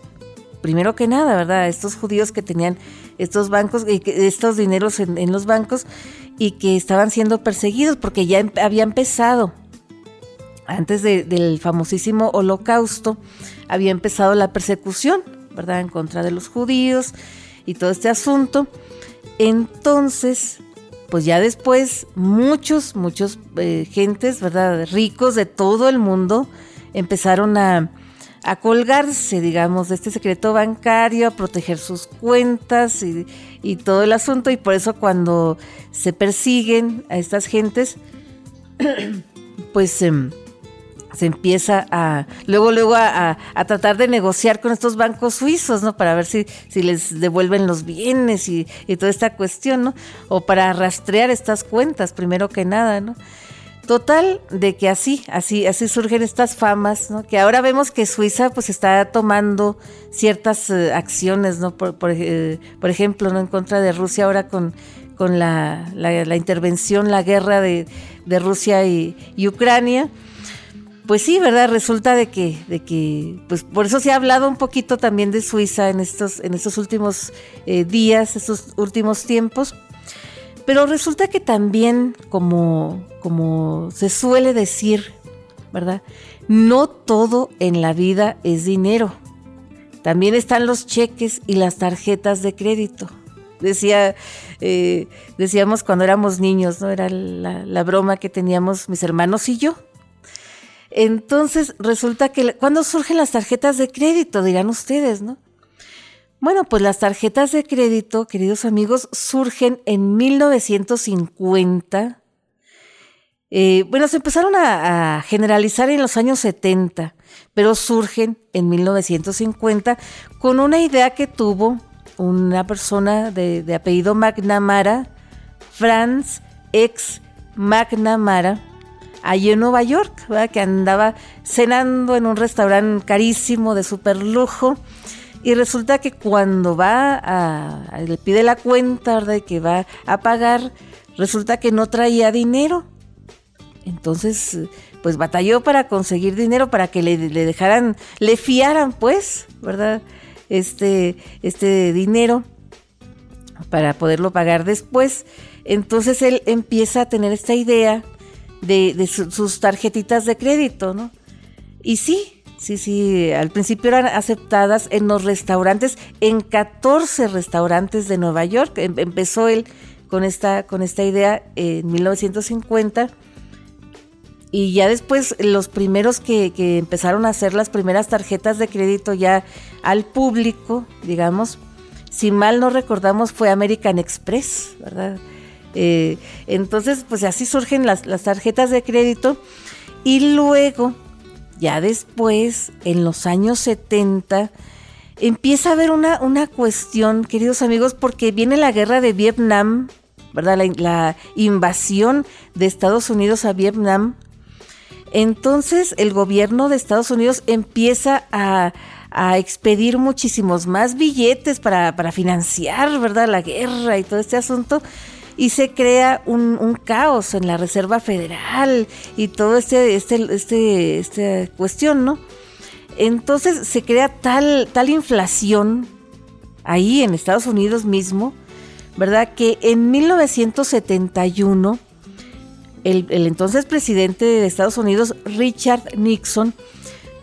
Primero que nada, ¿verdad? Estos judíos que tenían estos bancos, estos dineros en, los bancos y que estaban siendo perseguidos porque ya em, había empezado, antes del famosísimo holocausto, había empezado la persecución, ¿verdad? En contra de los judíos y todo este asunto. Entonces, pues ya después muchos, muchos eh, gentes, ¿verdad? Ricos de todo el mundo empezaron a, colgarse, digamos, de este secreto bancario, a proteger sus cuentas y, y, todo el asunto. Y por eso cuando se persiguen a estas gentes, pues... Em, se empieza a luego luego a, tratar de negociar con estos bancos suizos, ¿no? Para ver si, si les devuelven los bienes y, toda esta cuestión, ¿no? O para rastrear estas cuentas, primero que nada, ¿no? Total, de que así, así, así surgen estas famas, ¿no? Que ahora vemos que Suiza pues está tomando ciertas eh, acciones, ¿no? Por, por, eh, por, ejemplo, ¿no? En contra de Rusia ahora con, con la, intervención, la guerra de, Rusia y, Ucrania. Pues sí, ¿verdad? Resulta de que, de que, pues por eso se ha hablado un poquito también de Suiza en estos, en estos últimos eh, días, estos últimos tiempos. Pero resulta que también, como, como se suele decir, ¿verdad? No todo en la vida es dinero. También están los cheques y las tarjetas de crédito. Decía, eh, decíamos cuando éramos niños, ¿no? Era la, la, broma que teníamos mis hermanos y yo. Entonces resulta que cuando surgen las tarjetas de crédito, dirán ustedes, ¿no? Bueno, pues las tarjetas de crédito, queridos amigos, surgen en 1950 eh, bueno, se empezaron a, generalizar en los años 70, pero surgen en 1950 con una idea que tuvo una persona de, apellido McNamara, Franz ex McNamara, allí en Nueva York, que andaba cenando en un restaurante carísimo de super lujo. Y resulta que cuando va a, le pide la cuenta de que va a pagar, resulta que no traía dinero entonces, pues batalló para conseguir dinero para que le, dejaran, le fiaran, pues, ¿verdad? Este, este dinero para poderlo pagar después. Entonces él empieza a tener esta idea de, sus tarjetitas de crédito, ¿no? Y sí, sí, sí, al principio eran aceptadas en los restaurantes, en 14 restaurantes de Nueva York. Em, empezó él con esta, con esta idea en 1950 y ya después los primeros que, empezaron a hacer las primeras tarjetas de crédito ya al público, digamos, si mal no recordamos fue American Express, ¿verdad? Eh, entonces, pues así surgen las, tarjetas de crédito y luego, ya después, en los años 70, empieza a haber una, una cuestión, queridos amigos, porque viene la guerra de Vietnam, ¿verdad? la invasión de Estados Unidos a Vietnam entonces el gobierno de Estados Unidos empieza a, expedir muchísimos más billetes para, financiar, ¿verdad? La guerra y todo este asunto. Y se crea un, caos en la Reserva Federal y todo este, este, este, esta cuestión, ¿no? Entonces se crea tal, tal inflación ahí en Estados Unidos mismo, ¿verdad? Que en 1971 el, entonces presidente de Estados Unidos, Richard Nixon,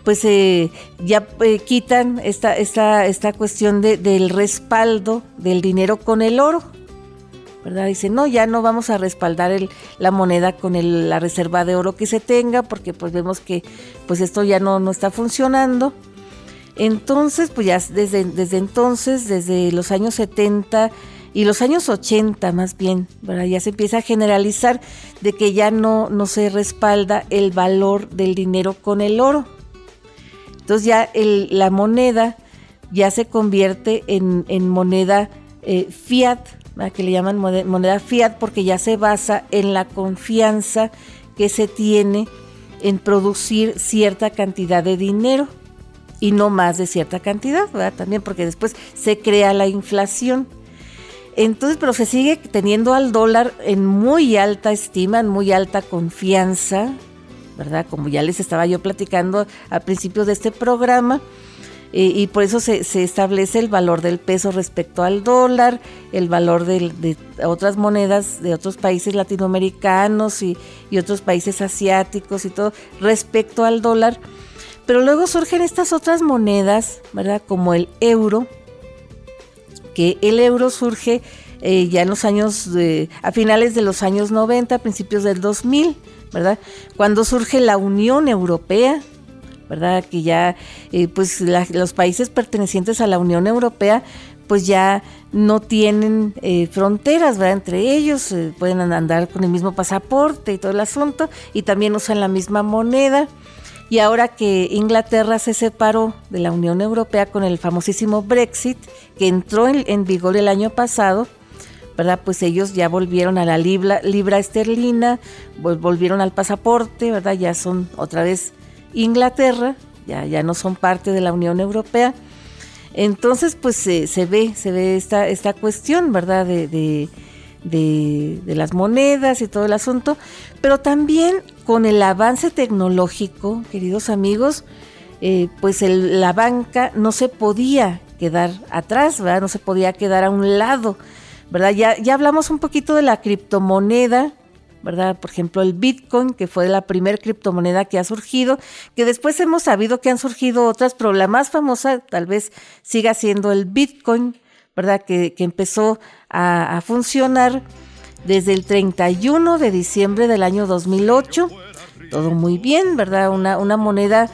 pues eh, ya eh, quitan esta, esta, esta cuestión de, del respaldo del dinero con el oro. Dice, no, ya no vamos a respaldar la moneda con la reserva de oro que se tenga, porque pues vemos que pues esto ya no, no está funcionando. Entonces, pues ya desde, desde entonces, desde los años 70, y los años 80 más bien, ya se empieza a generalizar de que ya no, no se respalda el valor del dinero con el oro. Entonces ya la moneda ya se convierte en, moneda eh, fiat, que le llaman moneda fiat porque ya se basa en la confianza que se tiene en producir cierta cantidad de dinero y no más de cierta cantidad, ¿verdad? También porque después se crea la inflación. Entonces, pero se sigue teniendo al dólar en muy alta estima, en muy alta confianza, ¿verdad? Como ya les estaba yo platicando al principio de este programa. Y por eso se, establece el valor del peso respecto al dólar, el valor de, otras monedas de otros países latinoamericanos y, y otros países asiáticos y todo respecto al dólar. Pero luego surgen estas otras monedas, ¿verdad? Como el euro, que el euro surge eh, ya en los años, a finales de los años 90, principios del 2000, ¿verdad? Cuando surge la Unión Europea, ¿verdad? Que ya, eh, pues los países pertenecientes a la Unión Europea, pues ya no tienen eh, fronteras, ¿verdad? Entre ellos, pueden andar con el mismo pasaporte y todo el asunto, y también usan la misma moneda. Y ahora que Inglaterra se separó de la Unión Europea con el famosísimo Brexit, que entró en, vigor el año pasado, ¿verdad? Pues ellos ya volvieron a la libra, libra esterlina, volvieron al pasaporte, ¿verdad? Ya son otra vez Inglaterra, ya, ya no son parte de la Unión Europea. Entonces, pues se ve, se ve esta, esta cuestión, ¿verdad? De, de, las monedas y todo el asunto, pero también con el avance tecnológico, queridos amigos, eh, pues la banca no se podía quedar atrás, ¿verdad? No se podía quedar a un lado, ¿verdad? Ya, ya hablamos un poquito de la criptomoneda, ¿verdad? Por ejemplo, el Bitcoin, que fue la primera criptomoneda que ha surgido, que después hemos sabido que han surgido otras, pero la más famosa tal vez siga siendo el Bitcoin, ¿verdad? Que, empezó a, funcionar desde el 31 de diciembre del año 2008. Todo muy bien, ¿verdad? Una, una moneda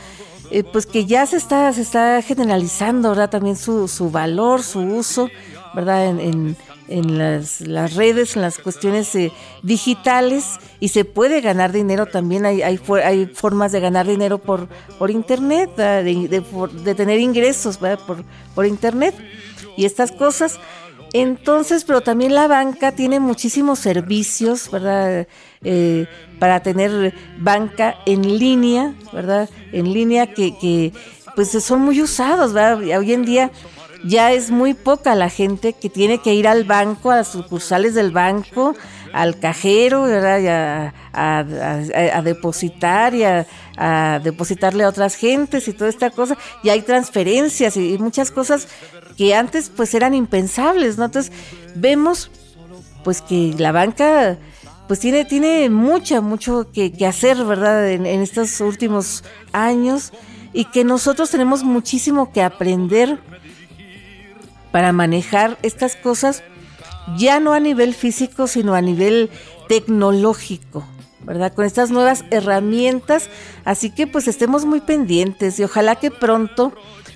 eh, pues que ya se está, se está generalizando, ¿verdad? También su, su valor, su uso, ¿verdad? En, en, las, las, redes, en las cuestiones eh, digitales y se puede ganar dinero también. Hay, hay, hay formas de ganar dinero por, por Internet, de, de, de, tener ingresos. Por, por Internet y estas cosas. Entonces, pero también la banca tiene muchísimos servicios, ¿verdad? Eh, para tener banca en línea, ¿verdad? En línea que, que pues son muy usados, ¿verdad? Hoy en día ya es muy poca la gente que tiene que ir al banco, a las sucursales del banco, al cajero, ¿verdad? a, depositar y a, depositarle a otras gentes y toda esta cosa. Y hay transferencias y, muchas cosas que antes pues eran impensables, ¿no? Entonces vemos pues que la banca pues tiene, tiene mucha, mucho que, hacer, ¿verdad? En, en estos últimos años y que nosotros tenemos muchísimo que aprender para manejar estas cosas ya no a nivel físico, sino a nivel tecnológico, ¿verdad? Con estas nuevas herramientas. Así que pues estemos muy pendientes y ojalá que pronto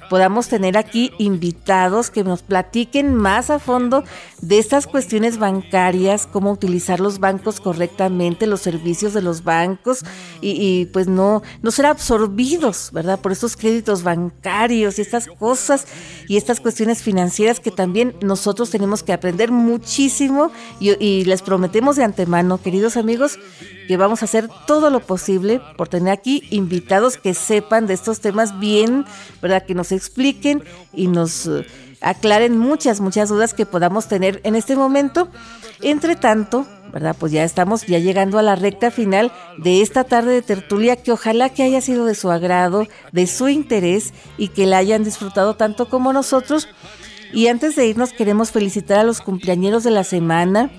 podamos tener aquí invitados que nos platiquen más a fondo de estas cuestiones bancarias, cómo utilizar los bancos correctamente, los servicios de los bancos y, pues no, no ser absorbidos, ¿verdad? Por estos créditos bancarios y estas cosas y estas cuestiones financieras que también nosotros tenemos que aprender muchísimo y, y les prometemos de antemano, queridos amigos, que vamos a hacer todo lo posible por tener aquí invitados que sepan de estos temas bien, ¿verdad? Que nos expliquen y nos eh, aclaren muchas, muchas dudas que podamos tener en este momento. Entre tanto, ¿verdad? Pues ya estamos ya llegando a la recta final de esta tarde de tertulia que ojalá que haya sido de su agrado, de su interés y que la hayan disfrutado tanto como nosotros. Y antes de irnos queremos felicitar a los cumpleañeros de la semana,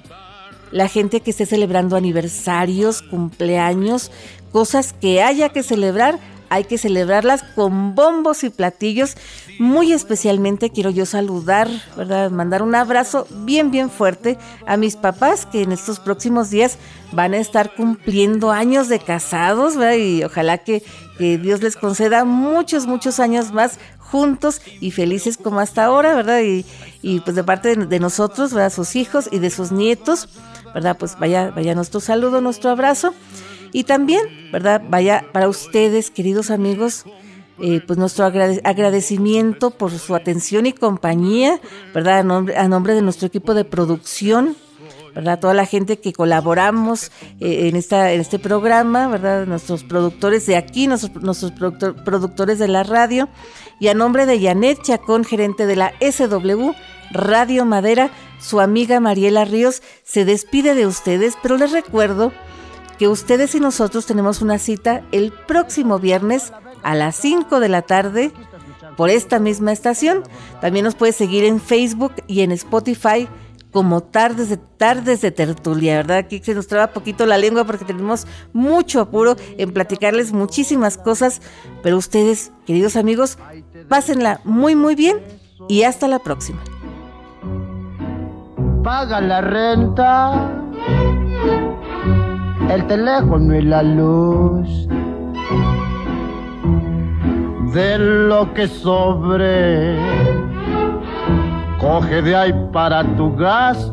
la gente que esté celebrando aniversarios, cumpleaños, cosas que haya que celebrar hay que celebrarlas con bombos y platillos. Muy especialmente quiero yo saludar, ¿verdad? Mandar un abrazo bien, bien fuerte a mis papás que en estos próximos días van a estar cumpliendo años de casados. Y ojalá que, Dios les conceda muchos, muchos años más juntos y felices como hasta ahora, ¿verdad? Y, pues de parte de, de, nosotros, ¿verdad? Sus hijos y de sus nietos, ¿verdad? Pues vaya, vaya nuestro saludo, nuestro abrazo. Y también, ¿verdad? Vaya para ustedes, queridos amigos, eh, pues nuestro agradecimiento por su atención y compañía, ¿verdad? A nombre, a nombre de nuestro equipo de producción, ¿verdad? Toda la gente que colaboramos eh, en, esta, en este programa, ¿verdad? Nuestros productores de aquí, nuestros, nuestros productores de la radio, y a nombre de Janet Chacón, gerente de la SW Radio Madera, su amiga Mariela Ríos se despide de ustedes, pero les recuerdo que ustedes y nosotros tenemos una cita el próximo viernes a las 5 de la tarde por esta misma estación. También nos puede seguir en Facebook y en Spotify como tardes de tardes de tertulia, ¿verdad? Aquí se nos traba poquito la lengua porque tenemos mucho apuro en platicarles muchísimas cosas, pero ustedes, queridos amigos, pásenla muy muy bien y hasta la próxima. Paga la renta el teléfono y la luz. De lo que sobre, coge de ahí para tu gasto